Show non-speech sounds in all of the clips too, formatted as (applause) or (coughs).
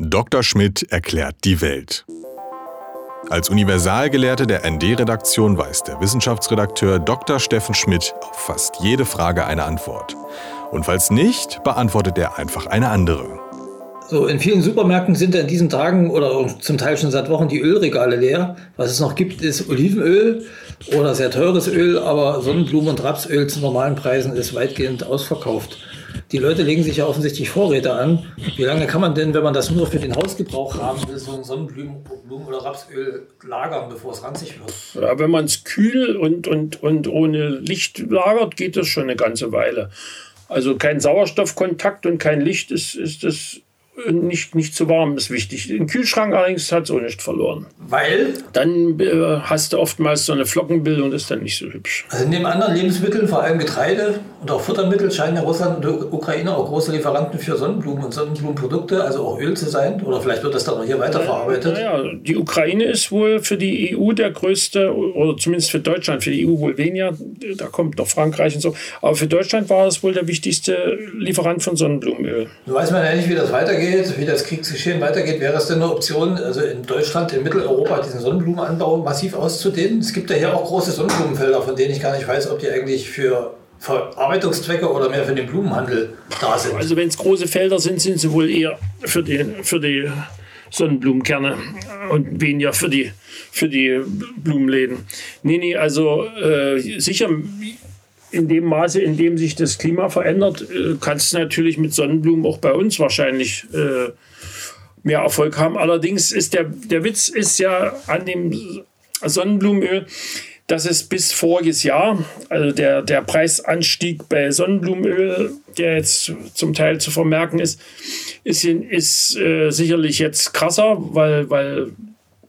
Dr. Schmidt erklärt die Welt. Als Universalgelehrte der ND-Redaktion weiß der Wissenschaftsredakteur Dr. Steffen Schmidt auf fast jede Frage eine Antwort. Und falls nicht, beantwortet er einfach eine andere. So, in vielen Supermärkten sind in diesen Tagen oder zum Teil schon seit Wochen die Ölregale leer. Was es noch gibt, ist Olivenöl oder sehr teures Öl, aber Sonnenblumen- und Rapsöl zu normalen Preisen ist weitgehend ausverkauft. Die Leute legen sich ja offensichtlich Vorräte an. Wie lange kann man denn, wenn man das nur für den Hausgebrauch haben will, so ein Sonnenblumen- oder Rapsöl lagern, bevor es ranzig wird? Ja, wenn man es kühl und, und, und ohne Licht lagert, geht das schon eine ganze Weile. Also kein Sauerstoffkontakt und kein Licht ist, ist das nicht, nicht zu warm ist wichtig. Im Kühlschrank allerdings hat es auch nicht verloren. Weil? Dann äh, hast du oftmals so eine Flockenbildung, das ist dann nicht so hübsch. Also neben anderen Lebensmitteln, vor allem Getreide und auch Futtermittel, scheinen ja Russland und die Ukraine auch große Lieferanten für Sonnenblumen und Sonnenblumenprodukte, also auch Öl zu sein. Oder vielleicht wird das dann noch hier weiterverarbeitet. Naja, die Ukraine ist wohl für die EU der größte, oder zumindest für Deutschland, für die EU wohl weniger. Da kommt noch Frankreich und so. Aber für Deutschland war es wohl der wichtigste Lieferant von Sonnenblumenöl. Nun weiß man ja nicht, wie das weitergeht weitergeht, wie das Kriegsgeschehen weitergeht, wäre es denn eine Option, also in Deutschland, in Mitteleuropa diesen Sonnenblumenanbau massiv auszudehnen? Es gibt ja hier auch große Sonnenblumenfelder, von denen ich gar nicht weiß, ob die eigentlich für Verarbeitungszwecke oder mehr für den Blumenhandel da sind. Also wenn es große Felder sind, sind sie wohl eher für die, für die Sonnenblumenkerne und weniger für die, für die Blumenläden. Nee, nee, also äh, sicher in dem Maße, in dem sich das Klima verändert, äh, kannst du natürlich mit Sonnenblumen auch bei uns wahrscheinlich äh, mehr Erfolg haben. Allerdings ist der, der Witz ist ja an dem Sonnenblumenöl, dass es bis voriges Jahr, also der, der Preisanstieg bei Sonnenblumenöl, der jetzt zum Teil zu vermerken ist, ist, ist äh, sicherlich jetzt krasser, weil, weil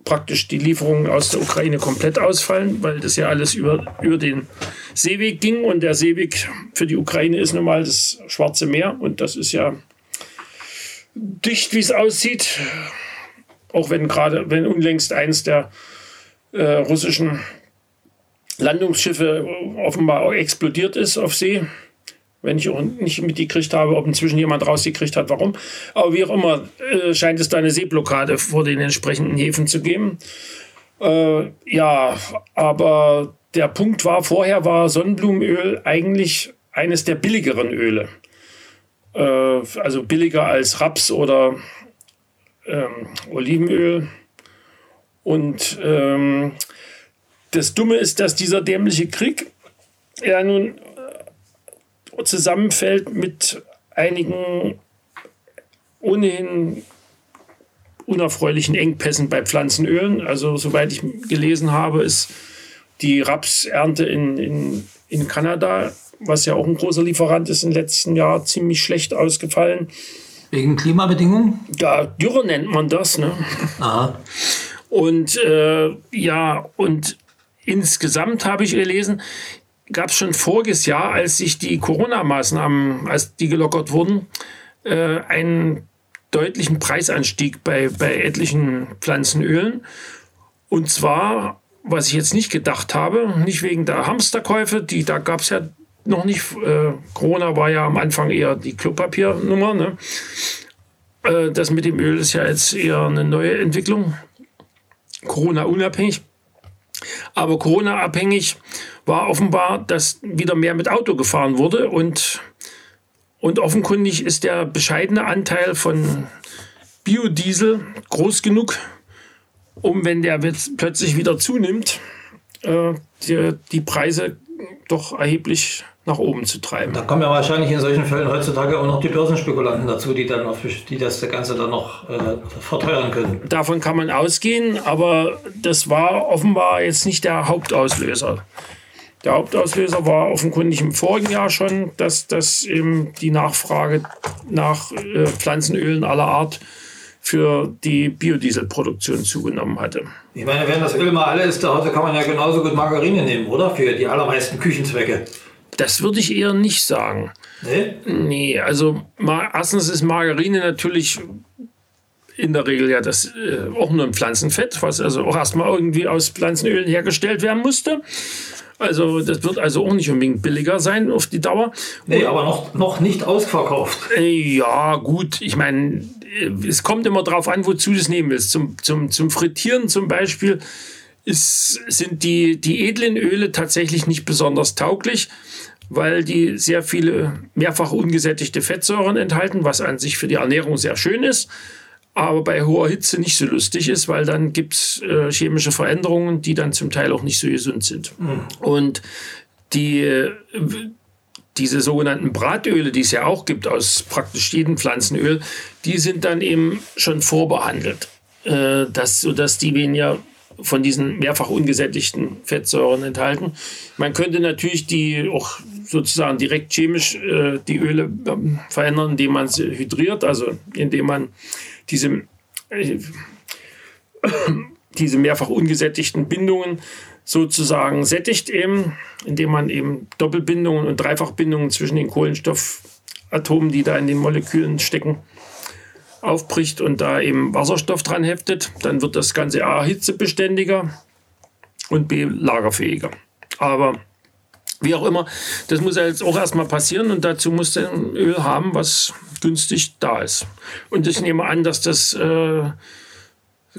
praktisch die Lieferungen aus der Ukraine komplett ausfallen, weil das ja alles über, über den Seeweg ging. Und der Seeweg für die Ukraine ist nun mal das Schwarze Meer. Und das ist ja dicht, wie es aussieht. Auch wenn gerade, wenn unlängst eins der äh, russischen Landungsschiffe offenbar explodiert ist auf See wenn ich nicht mitgekriegt habe, ob inzwischen jemand rausgekriegt hat, warum. Aber wie auch immer, äh, scheint es da eine Seeblockade vor den entsprechenden Häfen zu geben. Äh, ja, aber der Punkt war, vorher war Sonnenblumenöl eigentlich eines der billigeren Öle. Äh, also billiger als Raps oder ähm, Olivenöl. Und ähm, das Dumme ist, dass dieser dämliche Krieg ja nun zusammenfällt mit einigen ohnehin unerfreulichen Engpässen bei Pflanzenölen. Also soweit ich gelesen habe, ist die Rapsernte in, in, in Kanada, was ja auch ein großer Lieferant ist, im letzten Jahr ziemlich schlecht ausgefallen. Wegen Klimabedingungen? Ja, Dürre nennt man das. Ne? Aha. Und äh, ja, und insgesamt habe ich gelesen, gab es schon voriges Jahr, als sich die Corona-Maßnahmen, als die gelockert wurden, äh, einen deutlichen Preisanstieg bei, bei etlichen Pflanzenölen. Und zwar, was ich jetzt nicht gedacht habe, nicht wegen der Hamsterkäufe, die da gab es ja noch nicht. Äh, Corona war ja am Anfang eher die Klopapiernummer. Ne? Äh, das mit dem Öl ist ja jetzt eher eine neue Entwicklung. Corona unabhängig. Aber Corona abhängig war offenbar, dass wieder mehr mit Auto gefahren wurde und, und offenkundig ist der bescheidene Anteil von Biodiesel groß genug, um, wenn der plötzlich wieder zunimmt, äh, die, die Preise doch erheblich nach oben zu treiben. Da kommen ja wahrscheinlich in solchen Fällen heutzutage auch noch die Börsenspekulanten dazu, die dann auf, die das Ganze dann noch äh, verteuern können. Davon kann man ausgehen, aber das war offenbar jetzt nicht der Hauptauslöser. Der Hauptauslöser war offenkundig im vorigen Jahr schon, dass, dass eben die Nachfrage nach äh, Pflanzenölen aller Art für die Biodieselproduktion zugenommen hatte. Ich meine, wenn das Öl mal alle ist, da kann man ja genauso gut Margarine nehmen, oder? Für die allermeisten Küchenzwecke. Das würde ich eher nicht sagen. Nee? Nee, also erstens ist Margarine natürlich in der Regel ja das äh, auch nur ein Pflanzenfett, was also auch erstmal irgendwie aus Pflanzenölen hergestellt werden musste. Also das wird also auch nicht unbedingt billiger sein auf die Dauer. Nee, aber noch, noch nicht ausverkauft. Äh, ja, gut. Ich meine, es kommt immer darauf an, wozu du es nehmen willst. Zum, zum, zum Frittieren zum Beispiel ist, sind die, die edlen Öle tatsächlich nicht besonders tauglich, weil die sehr viele mehrfach ungesättigte Fettsäuren enthalten, was an sich für die Ernährung sehr schön ist aber bei hoher Hitze nicht so lustig ist, weil dann gibt es äh, chemische Veränderungen, die dann zum Teil auch nicht so gesund sind. Mhm. Und die, diese sogenannten Bratöle, die es ja auch gibt aus praktisch jedem Pflanzenöl, die sind dann eben schon vorbehandelt, äh, dass, sodass die weniger von diesen mehrfach ungesättigten Fettsäuren enthalten. Man könnte natürlich die auch sozusagen direkt chemisch äh, die Öle äh, verändern, indem man sie hydriert, also indem man diese, äh, (coughs) diese mehrfach ungesättigten Bindungen sozusagen sättigt eben, indem man eben Doppelbindungen und Dreifachbindungen zwischen den Kohlenstoffatomen, die da in den Molekülen stecken, aufbricht und da eben Wasserstoff dran heftet. Dann wird das Ganze A hitzebeständiger und B lagerfähiger. Aber wie auch immer, das muss ja jetzt auch erstmal passieren und dazu muss ein Öl haben, was günstig da ist. Und ich nehme an, dass das äh,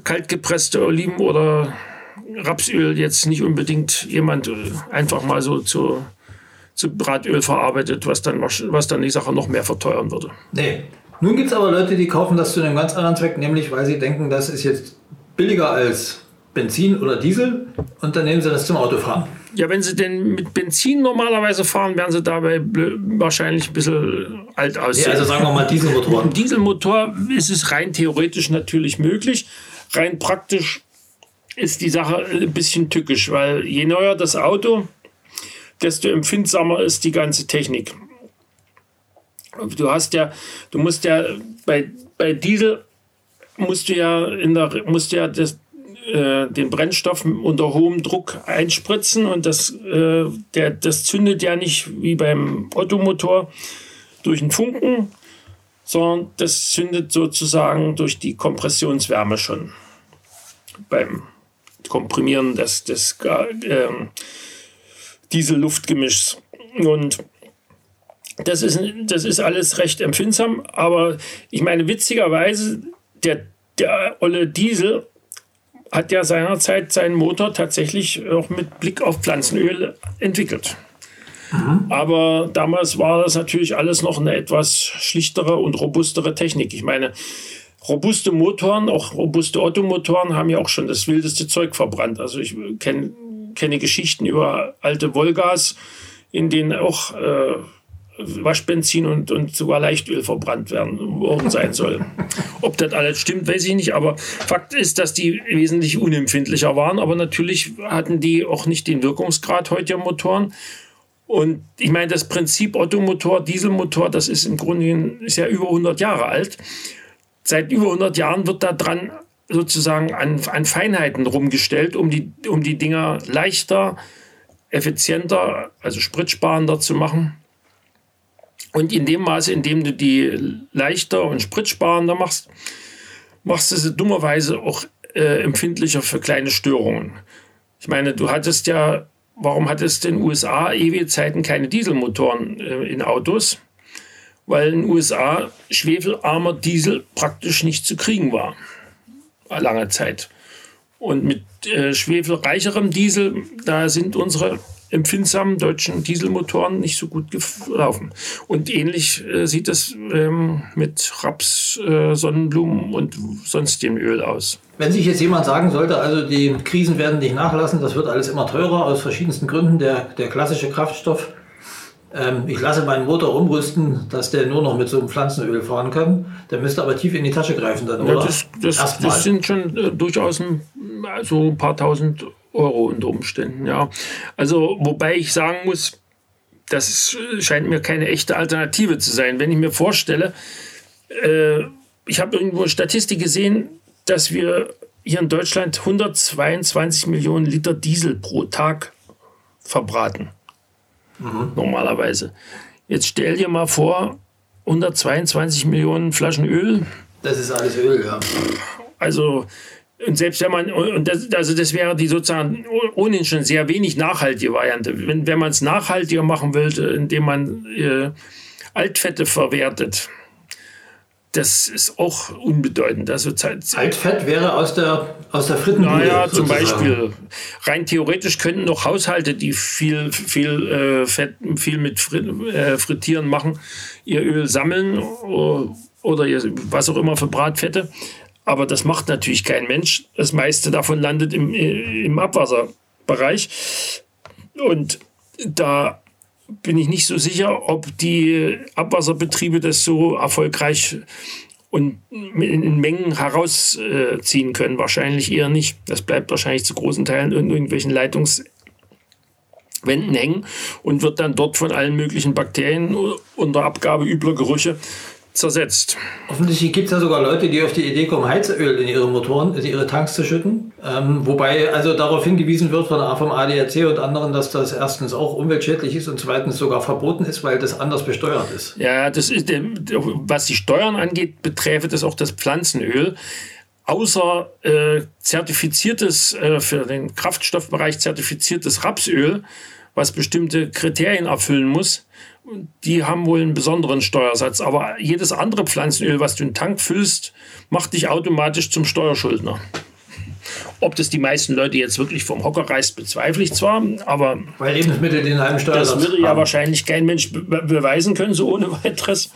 kaltgepresste Oliven oder Rapsöl jetzt nicht unbedingt jemand äh, einfach mal so zu, zu Bratöl verarbeitet, was dann, was dann die Sache noch mehr verteuern würde. Nee. Nun gibt es aber Leute, die kaufen das zu einem ganz anderen Zweck, nämlich weil sie denken, das ist jetzt billiger als Benzin oder Diesel und dann nehmen sie das zum Autofahren. Ja, wenn sie denn mit Benzin normalerweise fahren, werden sie dabei wahrscheinlich ein bisschen alt aussehen. Ja, also sagen wir mal Dieselmotor. Mit Dieselmotor ist es rein theoretisch natürlich möglich. Rein praktisch ist die Sache ein bisschen tückisch, weil je neuer das Auto, desto empfindsamer ist die ganze Technik. Du hast ja, du musst ja bei, bei Diesel musst du ja in der musst du ja das, äh, den Brennstoff unter hohem Druck einspritzen und das, äh, der, das zündet ja nicht wie beim Ottomotor durch einen Funken, sondern das zündet sozusagen durch die Kompressionswärme schon beim Komprimieren des, des äh, Diesel-Luftgemischs. Und das ist, das ist alles recht empfindsam, aber ich meine, witzigerweise, der, der olle Diesel hat ja seinerzeit seinen Motor tatsächlich auch mit Blick auf Pflanzenöl entwickelt. Mhm. Aber damals war das natürlich alles noch eine etwas schlichtere und robustere Technik. Ich meine, robuste Motoren, auch robuste Ottomotoren, haben ja auch schon das wildeste Zeug verbrannt. Also ich kenn, kenne Geschichten über alte Volgas, in denen auch äh, Waschbenzin und, und sogar Leichtöl verbrannt werden worden sein soll. (laughs) Ob das alles stimmt, weiß ich nicht, aber Fakt ist, dass die wesentlich unempfindlicher waren, aber natürlich hatten die auch nicht den Wirkungsgrad heutiger Motoren. Und ich meine, das Prinzip Ottomotor, Dieselmotor, das ist im Grunde ist ja über 100 Jahre alt. Seit über 100 Jahren wird da dran sozusagen an, an Feinheiten rumgestellt, um die, um die Dinger leichter, effizienter, also spritsparender zu machen. Und in dem Maße, in dem du die leichter und spritsparender machst, machst du sie dummerweise auch äh, empfindlicher für kleine Störungen. Ich meine, du hattest ja, warum hattest du in den USA ewige Zeiten keine Dieselmotoren äh, in Autos? Weil in den USA schwefelarmer Diesel praktisch nicht zu kriegen war. Lange Zeit. Und mit äh, schwefelreicherem Diesel, da sind unsere empfindsamen deutschen Dieselmotoren nicht so gut gelaufen. Und ähnlich äh, sieht es ähm, mit Raps, äh, Sonnenblumen und sonstigem Öl aus. Wenn sich jetzt jemand sagen sollte, also die Krisen werden nicht nachlassen, das wird alles immer teurer aus verschiedensten Gründen, der, der klassische Kraftstoff, ähm, ich lasse meinen Motor umrüsten, dass der nur noch mit so einem Pflanzenöl fahren kann, der müsste aber tief in die Tasche greifen dann, oder? Ja, das, das, das sind schon äh, durchaus ein, so ein paar tausend Euro unter Umständen. Ja. Also, wobei ich sagen muss, das scheint mir keine echte Alternative zu sein. Wenn ich mir vorstelle, äh, ich habe irgendwo Statistik gesehen, dass wir hier in Deutschland 122 Millionen Liter Diesel pro Tag verbraten. Mhm. Normalerweise. Jetzt stell dir mal vor, 122 Millionen Flaschen Öl. Das ist alles Öl, ja. Also Und selbst wenn man, und das, also das wäre die sozusagen ohnehin schon sehr wenig nachhaltige Variante. Wenn, wenn man es nachhaltiger machen will, indem man äh, Altfette verwertet, das ist auch unbedeutend. Also Altfett wäre aus der, aus der Frittenbude. Naja, zum Beispiel. Rein theoretisch könnten noch Haushalte, die viel, viel, äh, Fett, viel mit Frit, äh, Frittieren machen, ihr Öl sammeln oder, oder was auch immer für Bratfette. Aber das macht natürlich kein Mensch. Das meiste davon landet im, im Abwasserbereich. Und da bin ich nicht so sicher, ob die Abwasserbetriebe das so erfolgreich und in Mengen herausziehen können. Wahrscheinlich eher nicht. Das bleibt wahrscheinlich zu großen Teilen in irgendwelchen Leitungswänden hängen und wird dann dort von allen möglichen Bakterien unter Abgabe übler Gerüche zersetzt. Offensichtlich gibt es ja sogar Leute, die auf die Idee kommen, Heizöl in ihre Motoren, in ihre Tanks zu schütten. Ähm, wobei also darauf hingewiesen wird von, vom ADAC und anderen, dass das erstens auch umweltschädlich ist und zweitens sogar verboten ist, weil das anders besteuert ist. Ja, das ist, was die Steuern angeht, beträfe das auch das Pflanzenöl. Außer äh, zertifiziertes, äh, für den Kraftstoffbereich zertifiziertes Rapsöl, was bestimmte Kriterien erfüllen muss, die haben wohl einen besonderen Steuersatz. Aber jedes andere Pflanzenöl, was du in den Tank füllst, macht dich automatisch zum Steuerschuldner. Ob das die meisten Leute jetzt wirklich vom Hocker reißt, bezweifle ich zwar, aber. Weil Lebensmittel den halben Steuersatz Das würde ja wahrscheinlich kein Mensch be beweisen können, so ohne (laughs) weiteres.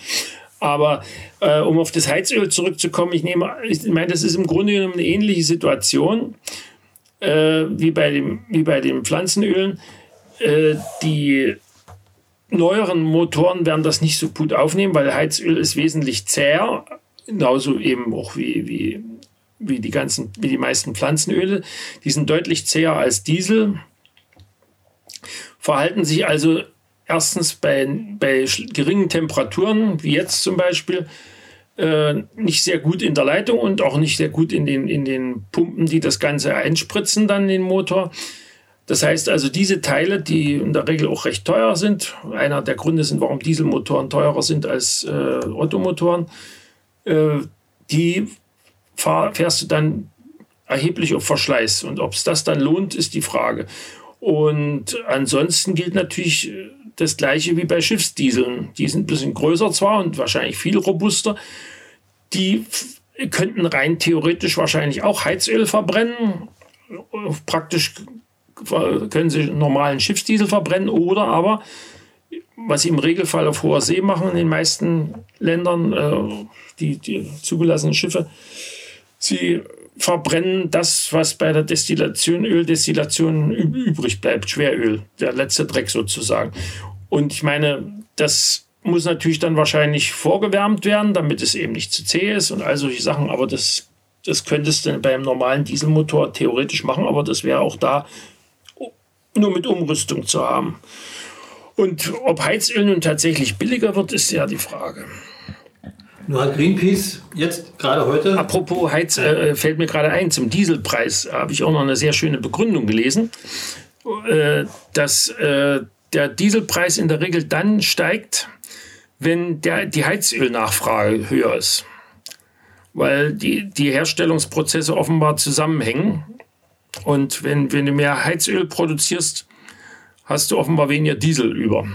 Aber äh, um auf das Heizöl zurückzukommen, ich nehme, ich meine, das ist im Grunde genommen eine ähnliche Situation äh, wie, bei dem, wie bei den Pflanzenölen. Äh, die neueren Motoren werden das nicht so gut aufnehmen, weil Heizöl ist wesentlich zäher, genauso eben auch wie, wie, wie, die, ganzen, wie die meisten Pflanzenöle. Die sind deutlich zäher als Diesel, verhalten sich also erstens bei, bei geringen Temperaturen, wie jetzt zum Beispiel, äh, nicht sehr gut in der Leitung und auch nicht sehr gut in den, in den Pumpen, die das Ganze einspritzen, dann den Motor. Das heißt also, diese Teile, die in der Regel auch recht teuer sind, einer der Gründe sind, warum Dieselmotoren teurer sind als äh, Ottomotoren, äh, die fahr, fährst du dann erheblich auf Verschleiß. Und ob es das dann lohnt, ist die Frage. Und ansonsten gilt natürlich äh, das Gleiche wie bei Schiffsdieseln. Die sind ein bisschen größer zwar und wahrscheinlich viel robuster. Die könnten rein theoretisch wahrscheinlich auch Heizöl verbrennen. Praktisch können sie normalen Schiffsdiesel verbrennen oder aber, was sie im Regelfall auf hoher See machen in den meisten Ländern, äh, die, die zugelassenen Schiffe, sie verbrennen das, was bei der Destillation, Öldestillation übrig bleibt, Schweröl, der letzte Dreck sozusagen. Und ich meine, das muss natürlich dann wahrscheinlich vorgewärmt werden, damit es eben nicht zu zäh ist und all solche Sachen. Aber das, das könntest du beim normalen Dieselmotor theoretisch machen, aber das wäre auch da nur mit Umrüstung zu haben. Und ob Heizöl nun tatsächlich billiger wird, ist ja die Frage. Nur hat Greenpeace jetzt gerade heute. Apropos Heiz, äh, fällt mir gerade ein, zum Dieselpreis habe ich auch noch eine sehr schöne Begründung gelesen, äh, dass äh, der Dieselpreis in der Regel dann steigt, wenn der, die Heizölnachfrage höher ist. Weil die, die Herstellungsprozesse offenbar zusammenhängen und wenn, wenn du mehr Heizöl produzierst, hast du offenbar weniger Diesel über.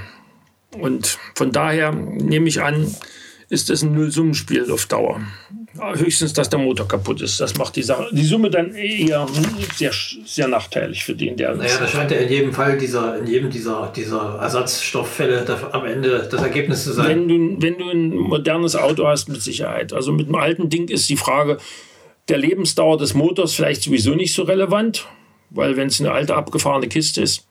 Und von daher nehme ich an, ist das ein Nullsummenspiel auf Dauer. Höchstens, dass der Motor kaputt ist. Das macht die Sache, die Summe dann eher sehr, sehr nachteilig für den, der. Naja, da scheint ja in jedem Fall dieser, in jedem dieser, dieser Ersatzstofffälle am Ende das Ergebnis zu sein. Wenn du, wenn du ein modernes Auto hast, mit Sicherheit. Also mit einem alten Ding ist die Frage, der Lebensdauer des Motors vielleicht sowieso nicht so relevant, weil wenn es eine alte abgefahrene Kiste ist,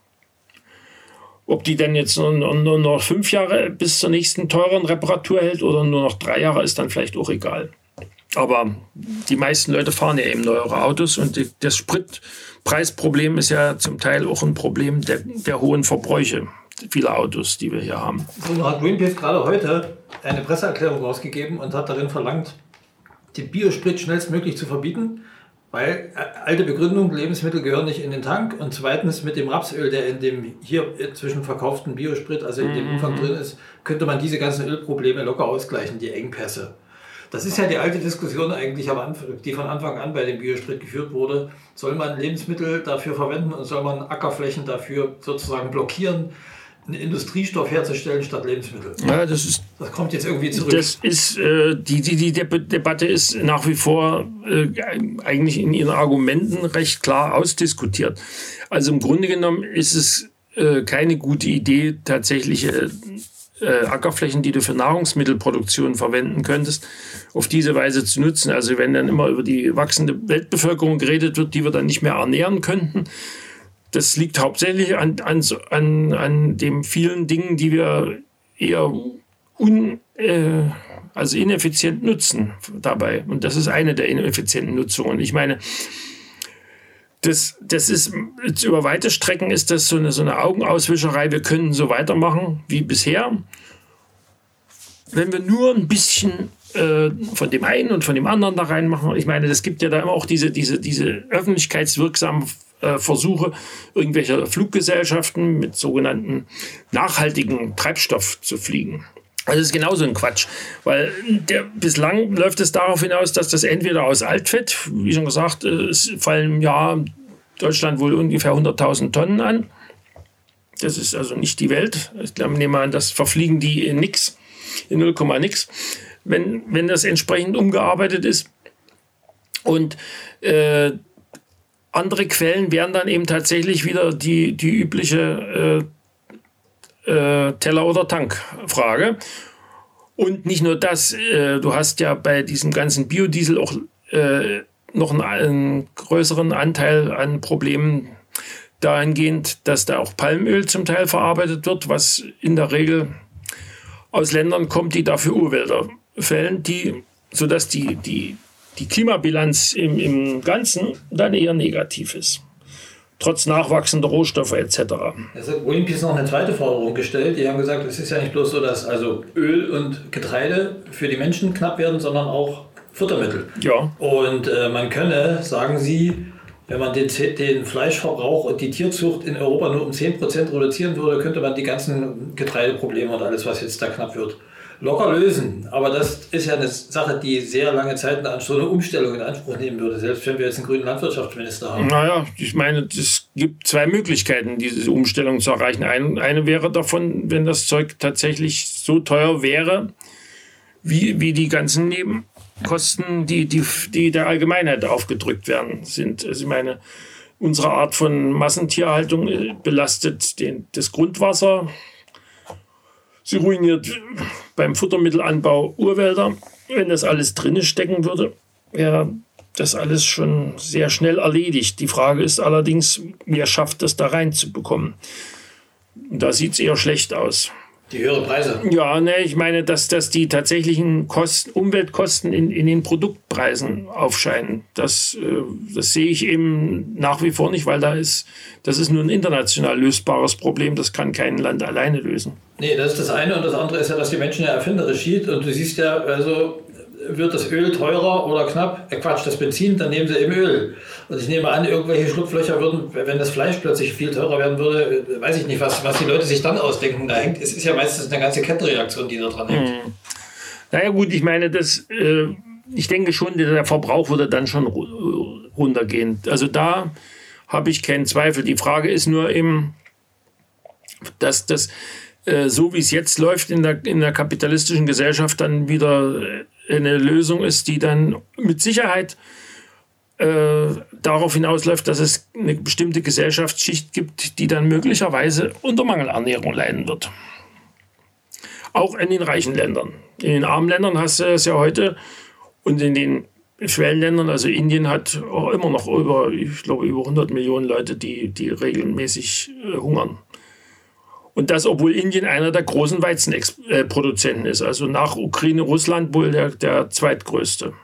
ob die denn jetzt nur, noch fünf Jahre bis zur nächsten teuren Reparatur hält oder nur noch drei Jahre, ist dann vielleicht auch egal. Aber die meisten Leute fahren ja eben neuere Autos und das Spritpreisproblem ist ja zum Teil auch ein Problem der, der hohen Verbräuche vieler Autos, die wir hier haben. So hat Greenpeace gerade heute eine Presseerklärung rausgegeben und hat darin verlangt, den Biosprit schnellstmöglich zu verbieten, weil äh, alte Begründung, Lebensmittel gehören nicht in den Tank und zweitens mit dem Rapsöl, der in dem hier zwischen verkauften Biosprit, also in dem mhm. Umfang drin ist, könnte man diese ganzen Ölprobleme locker ausgleichen, die Engpässe. Das ist ja die alte Diskussion eigentlich, am Anfang, die von Anfang an bei dem Biosprit geführt wurde. Soll man Lebensmittel dafür verwenden und soll man Ackerflächen dafür sozusagen blockieren, einen Industriestoff herzustellen statt Lebensmittel? Ja, das ist. Das kommt jetzt irgendwie zurück. Das ist äh, die, die, die Debatte ist nach wie vor äh, eigentlich in ihren Argumenten recht klar ausdiskutiert. Also im Grunde genommen ist es äh, keine gute Idee, tatsächliche äh, Ackerflächen, die du für Nahrungsmittelproduktion verwenden könntest, auf diese Weise zu nutzen. Also wenn dann immer über die wachsende Weltbevölkerung geredet wird, die wir dann nicht mehr ernähren könnten, das liegt hauptsächlich an, an, an, an den vielen Dingen, die wir eher un, äh, also ineffizient nutzen dabei. Und das ist eine der ineffizienten Nutzungen. Ich meine, das, das ist über weite Strecken ist das so eine, so eine Augenauswischerei. Wir können so weitermachen wie bisher. Wenn wir nur ein bisschen äh, von dem einen und von dem anderen da reinmachen, ich meine, es gibt ja da immer auch diese, diese, diese öffentlichkeitswirksamen äh, Versuche irgendwelcher Fluggesellschaften mit sogenannten nachhaltigen Treibstoff zu fliegen. Das ist genauso ein Quatsch, weil der, bislang läuft es darauf hinaus, dass das entweder aus Altfett, wie schon gesagt, äh, es fallen im Jahr Deutschland wohl ungefähr 100.000 Tonnen an. Das ist also nicht die Welt. Ich nehme an, das verfliegen die in nix, in 0, nix, wenn, wenn das entsprechend umgearbeitet ist. Und äh, andere Quellen wären dann eben tatsächlich wieder die, die übliche äh, äh, Teller- oder Tankfrage. Und nicht nur das, äh, du hast ja bei diesem ganzen Biodiesel auch äh, noch einen, einen, größeren Anteil an Problemen dahingehend, dass da auch Palmöl zum Teil verarbeitet wird, was in der Regel aus Ländern kommt, die dafür Urwälder fällen, die, sodass die, die, die Klimabilanz im, im Ganzen dann eher negativ ist trotz nachwachsender Rohstoffe etc. Also Greenpeace noch eine zweite Forderung gestellt. Die haben gesagt, es ist ja nicht bloß so, dass also Öl und Getreide für die Menschen knapp werden, sondern auch Futtermittel. Ja. Und äh, man könne, sagen sie, wenn man den, den Fleischverbrauch und die Tierzucht in Europa nur um 10% reduzieren würde, könnte man die ganzen Getreideprobleme und alles, was jetzt da knapp wird, locker lösen. Aber das ist ja eine Sache, die sehr lange Zeit in so eine Umstellung in Anspruch nehmen würde, selbst wenn wir jetzt einen grünen Landwirtschaftsminister haben. Naja, ich meine, es gibt zwei Möglichkeiten, diese Umstellung zu erreichen. Eine, eine wäre davon, wenn das Zeug tatsächlich so teuer wäre, wie, wie die ganzen Nebenkosten, die, die, die der Allgemeinheit aufgedrückt werden, sind. Also ich meine, unsere Art von Massentierhaltung äh, belastet den, das Grundwasser, Sie ruiniert beim Futtermittelanbau Urwälder. Wenn das alles drinne stecken würde, wäre das alles schon sehr schnell erledigt. Die Frage ist allerdings, wer schafft es da reinzubekommen? Da sieht es eher schlecht aus. Die höhere Preise. Ja, ne, ich meine, dass, dass die tatsächlichen Kosten, Umweltkosten in, in den Produktpreisen aufscheinen. Das, äh, das sehe ich eben nach wie vor nicht, weil da ist, das ist nur ein international lösbares Problem. Das kann kein Land alleine lösen. Nee, das ist das eine. Und das andere ist ja, dass die Menschen ja erfinderisch schied. Und du siehst ja, also wird das Öl teurer oder knapp? Äh, Quatsch, das Benzin, dann nehmen sie eben Öl. Und ich nehme an, irgendwelche Schlupflöcher würden, wenn das Fleisch plötzlich viel teurer werden würde, äh, weiß ich nicht, was, was die Leute sich dann ausdenken. Da hängt, es ist ja meistens eine ganze Kettenreaktion, die da dran hängt. Hm. Naja gut, ich meine, das, äh, ich denke schon, der Verbrauch würde dann schon runtergehen. Also da habe ich keinen Zweifel. Die Frage ist nur eben, dass das äh, so wie es jetzt läuft in der, in der kapitalistischen Gesellschaft dann wieder äh, eine Lösung ist, die dann mit Sicherheit äh, darauf hinausläuft, dass es eine bestimmte Gesellschaftsschicht gibt, die dann möglicherweise unter Mangelernährung leiden wird. Auch in den reichen Ländern. In den armen Ländern hast du es ja heute und in den Schwellenländern, also Indien hat auch immer noch über, ich glaube, über 100 Millionen Leute, die, die regelmäßig äh, hungern. Und das, obwohl Indien einer der großen Weizenproduzenten ist. Also nach Ukraine, Russland wohl der, der zweitgrößte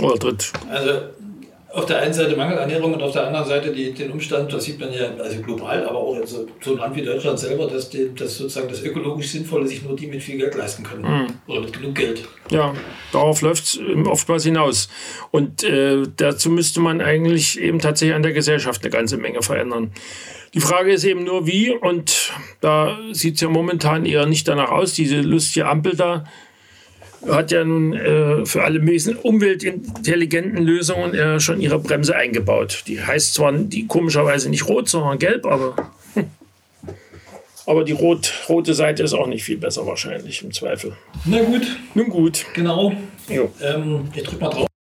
oder dritt. Also auf der einen Seite Mangelernährung und auf der anderen Seite die, den Umstand, das sieht man ja also global, aber auch in so, so einem Land wie Deutschland selber, dass, die, dass sozusagen das ökologisch Sinnvolle sich nur die mit viel Geld leisten können. Mhm. Oder mit genug Geld. Ja, darauf läuft es oftmals hinaus. Und äh, dazu müsste man eigentlich eben tatsächlich an der Gesellschaft eine ganze Menge verändern. Die Frage ist eben nur, wie, und da sieht es ja momentan eher nicht danach aus, diese lustige Ampel da hat ja nun äh, für alle möglichen umweltintelligenten Lösungen äh, schon ihre Bremse eingebaut. Die heißt zwar die komischerweise nicht rot, sondern gelb, aber, hm. (laughs) aber die rot, rote Seite ist auch nicht viel besser wahrscheinlich im Zweifel. Na gut, Nun gut. genau. Jo. Ähm, ich drück mal drauf.